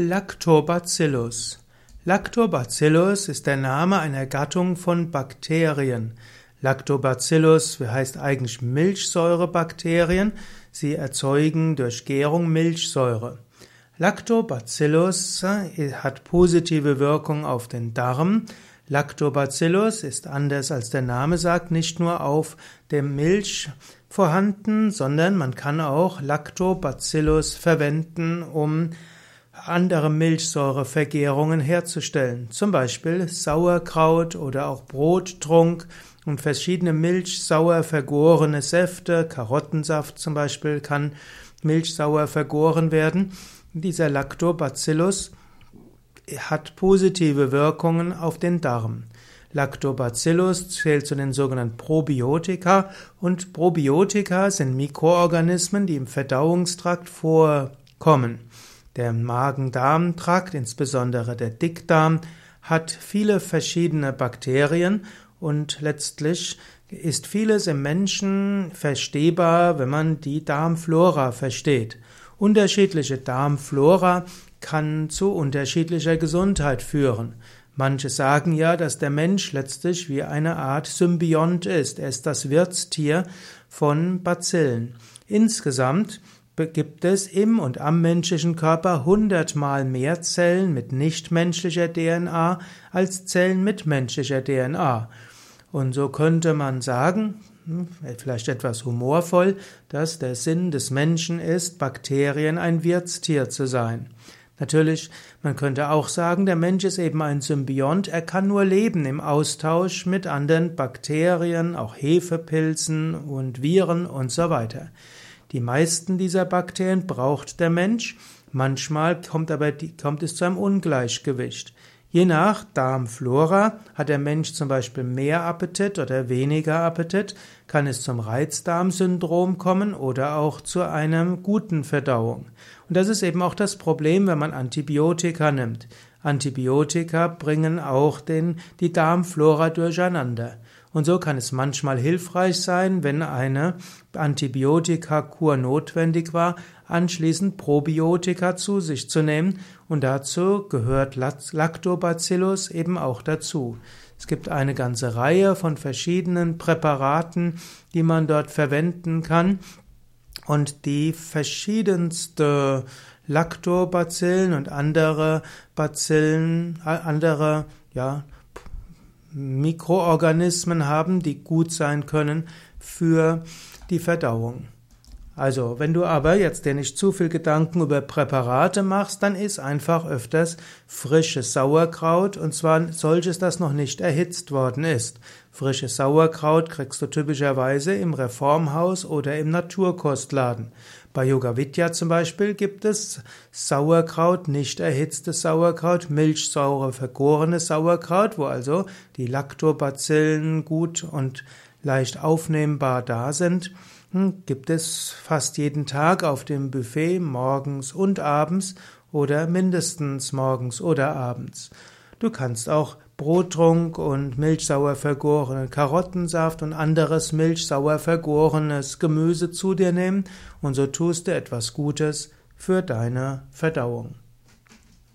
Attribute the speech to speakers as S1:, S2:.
S1: Lactobacillus. Lactobacillus ist der Name einer Gattung von Bakterien. Lactobacillus heißt eigentlich Milchsäurebakterien. Sie erzeugen durch Gärung Milchsäure. Lactobacillus äh, hat positive Wirkung auf den Darm. Lactobacillus ist anders als der Name sagt, nicht nur auf der Milch vorhanden, sondern man kann auch Lactobacillus verwenden, um andere Milchsäurevergärungen herzustellen, zum Beispiel Sauerkraut oder auch Brottrunk und verschiedene milchsauer vergorene Säfte, Karottensaft zum Beispiel kann milchsauer vergoren werden. Dieser Lactobacillus hat positive Wirkungen auf den Darm. Lactobacillus zählt zu den sogenannten Probiotika und Probiotika sind Mikroorganismen, die im Verdauungstrakt vorkommen. Der Magen-Darm-Trakt, insbesondere der Dickdarm, hat viele verschiedene Bakterien und letztlich ist vieles im Menschen verstehbar, wenn man die Darmflora versteht. Unterschiedliche Darmflora kann zu unterschiedlicher Gesundheit führen. Manche sagen ja, dass der Mensch letztlich wie eine Art Symbiont ist. Er ist das Wirtstier von Bazillen. Insgesamt gibt es im und am menschlichen Körper hundertmal mehr Zellen mit nichtmenschlicher DNA als Zellen mit menschlicher DNA. Und so könnte man sagen, hm, vielleicht etwas humorvoll, dass der Sinn des Menschen ist, Bakterien ein Wirtstier zu sein. Natürlich, man könnte auch sagen, der Mensch ist eben ein Symbiont, er kann nur leben im Austausch mit anderen Bakterien, auch Hefepilzen und Viren und so weiter. Die meisten dieser Bakterien braucht der Mensch, manchmal kommt aber kommt es zu einem Ungleichgewicht. Je nach Darmflora hat der Mensch zum Beispiel mehr Appetit oder weniger Appetit, kann es zum Reizdarmsyndrom kommen oder auch zu einer guten Verdauung. Und das ist eben auch das Problem, wenn man Antibiotika nimmt. Antibiotika bringen auch den, die Darmflora durcheinander. Und so kann es manchmal hilfreich sein, wenn eine Antibiotikakur notwendig war, anschließend Probiotika zu sich zu nehmen. Und dazu gehört Lactobacillus eben auch dazu. Es gibt eine ganze Reihe von verschiedenen Präparaten, die man dort verwenden kann. Und die verschiedenste Lactobacillen und andere Bacillen, andere, ja, Mikroorganismen haben, die gut sein können für die Verdauung. Also, wenn du aber jetzt dir nicht zu viel Gedanken über Präparate machst, dann isst einfach öfters frisches Sauerkraut und zwar solches, das noch nicht erhitzt worden ist. Frisches Sauerkraut kriegst du typischerweise im Reformhaus oder im Naturkostladen. Bei Yoga Vidya zum Beispiel gibt es Sauerkraut, nicht erhitztes Sauerkraut, milchsaure vergorenes Sauerkraut, wo also die Lactobacillen gut und leicht aufnehmbar da sind. Gibt es fast jeden Tag auf dem Buffet morgens und abends oder mindestens morgens oder abends. Du kannst auch Brottrunk und milchsauer vergorenen Karottensaft und anderes milchsauer vergorenes Gemüse zu dir nehmen und so tust du etwas Gutes für deine Verdauung.